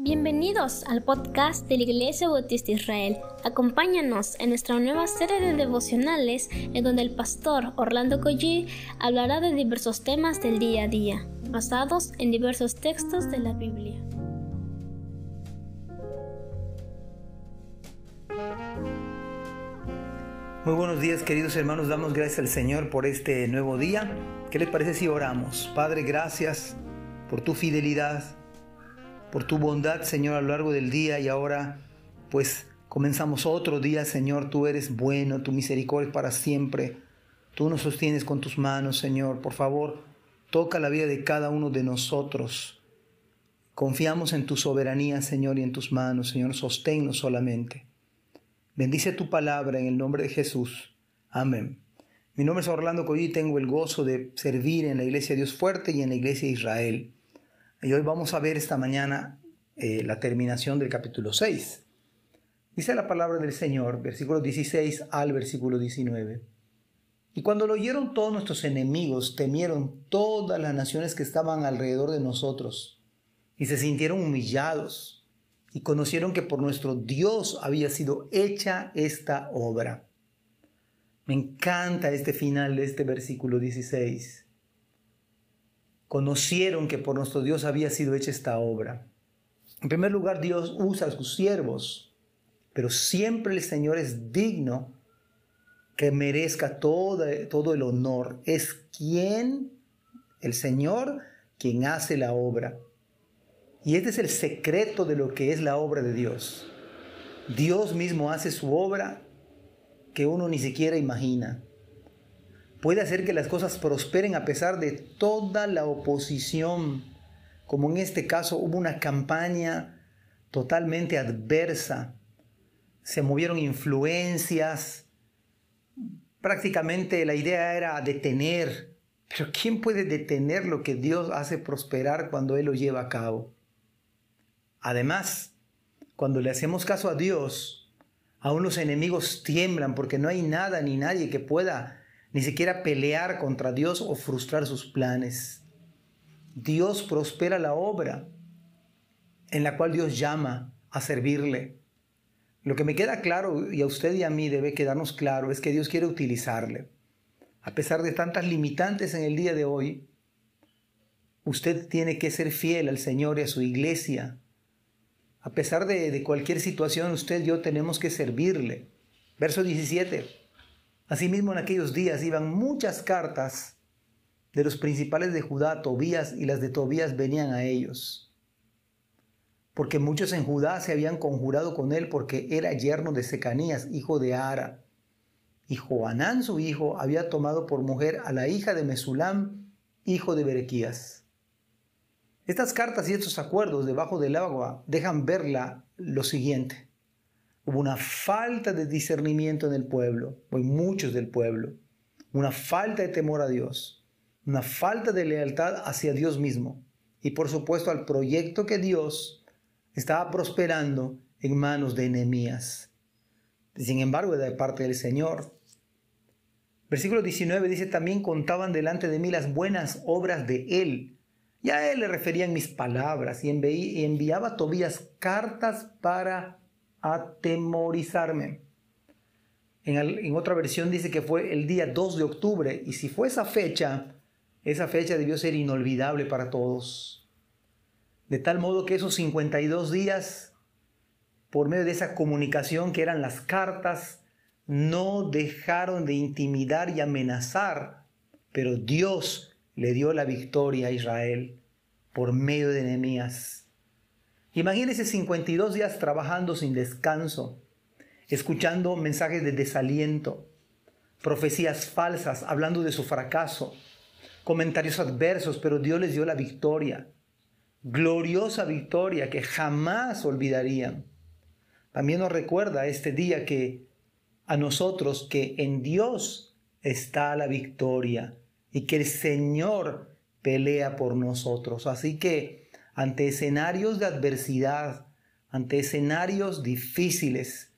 Bienvenidos al podcast de la Iglesia Bautista Israel. Acompáñanos en nuestra nueva serie de devocionales en donde el pastor Orlando Collie hablará de diversos temas del día a día, basados en diversos textos de la Biblia. Muy buenos días queridos hermanos, damos gracias al Señor por este nuevo día. ¿Qué les parece si oramos? Padre, gracias por tu fidelidad por tu bondad, Señor, a lo largo del día y ahora pues comenzamos otro día, Señor, tú eres bueno, tu misericordia es para siempre. Tú nos sostienes con tus manos, Señor. Por favor, toca la vida de cada uno de nosotros. Confiamos en tu soberanía, Señor, y en tus manos, Señor. Sosténnos solamente. Bendice tu palabra en el nombre de Jesús. Amén. Mi nombre es Orlando Coy y tengo el gozo de servir en la Iglesia Dios Fuerte y en la Iglesia de Israel. Y hoy vamos a ver esta mañana eh, la terminación del capítulo 6. Dice la palabra del Señor, versículo 16 al versículo 19. Y cuando lo oyeron todos nuestros enemigos, temieron todas las naciones que estaban alrededor de nosotros, y se sintieron humillados, y conocieron que por nuestro Dios había sido hecha esta obra. Me encanta este final de este versículo 16 conocieron que por nuestro Dios había sido hecha esta obra. En primer lugar, Dios usa a sus siervos, pero siempre el Señor es digno que merezca todo, todo el honor. Es quien, el Señor, quien hace la obra. Y este es el secreto de lo que es la obra de Dios. Dios mismo hace su obra que uno ni siquiera imagina puede hacer que las cosas prosperen a pesar de toda la oposición, como en este caso hubo una campaña totalmente adversa, se movieron influencias, prácticamente la idea era detener, pero ¿quién puede detener lo que Dios hace prosperar cuando Él lo lleva a cabo? Además, cuando le hacemos caso a Dios, aún los enemigos tiemblan porque no hay nada ni nadie que pueda ni siquiera pelear contra Dios o frustrar sus planes. Dios prospera la obra en la cual Dios llama a servirle. Lo que me queda claro, y a usted y a mí debe quedarnos claro, es que Dios quiere utilizarle. A pesar de tantas limitantes en el día de hoy, usted tiene que ser fiel al Señor y a su iglesia. A pesar de, de cualquier situación, usted y yo tenemos que servirle. Verso 17. Asimismo, en aquellos días iban muchas cartas de los principales de Judá, Tobías, y las de Tobías venían a ellos. Porque muchos en Judá se habían conjurado con él porque era yerno de Secanías, hijo de Ara. Y Joanán, su hijo, había tomado por mujer a la hija de Mesulam, hijo de Berequías. Estas cartas y estos acuerdos debajo del agua dejan verla lo siguiente. Hubo una falta de discernimiento en el pueblo, o en muchos del pueblo, una falta de temor a Dios, una falta de lealtad hacia Dios mismo y por supuesto al proyecto que Dios estaba prosperando en manos de enemías. Sin embargo, de parte del Señor. Versículo 19 dice, también contaban delante de mí las buenas obras de Él. Ya a Él le referían mis palabras y enviaba a Tobías cartas para atemorizarme. En, en, otra versión dice que fue el día 2 de octubre y si fue esa fecha, esa fecha debió ser inolvidable para todos. De tal modo que esos 52 días, por medio de esa comunicación que eran las cartas, no dejaron de intimidar y amenazar, pero Dios le dio la victoria a Israel por medio de Nehemías. Imagínese 52 días trabajando sin descanso, escuchando mensajes de desaliento, profecías falsas hablando de su fracaso, comentarios adversos, pero Dios les dio la victoria, gloriosa victoria que jamás olvidarían. También nos recuerda este día que a nosotros que en Dios está la victoria y que el Señor pelea por nosotros. Así que ante escenarios de adversidad, ante escenarios difíciles,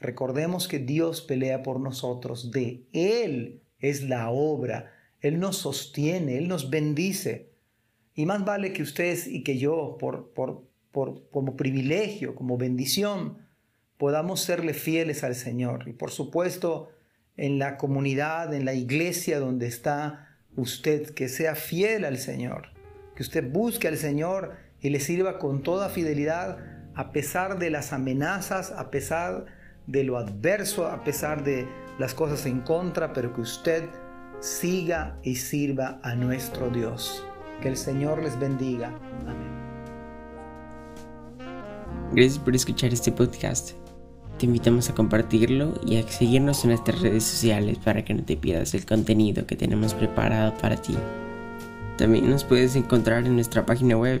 recordemos que Dios pelea por nosotros. De Él es la obra. Él nos sostiene, Él nos bendice. Y más vale que ustedes y que yo, por, por, por, como privilegio, como bendición, podamos serle fieles al Señor. Y por supuesto, en la comunidad, en la iglesia donde está usted, que sea fiel al Señor, que usted busque al Señor y le sirva con toda fidelidad a pesar de las amenazas, a pesar de lo adverso, a pesar de las cosas en contra, pero que usted siga y sirva a nuestro Dios. Que el Señor les bendiga. Amén. Gracias por escuchar este podcast. Te invitamos a compartirlo y a seguirnos en nuestras redes sociales para que no te pierdas el contenido que tenemos preparado para ti. También nos puedes encontrar en nuestra página web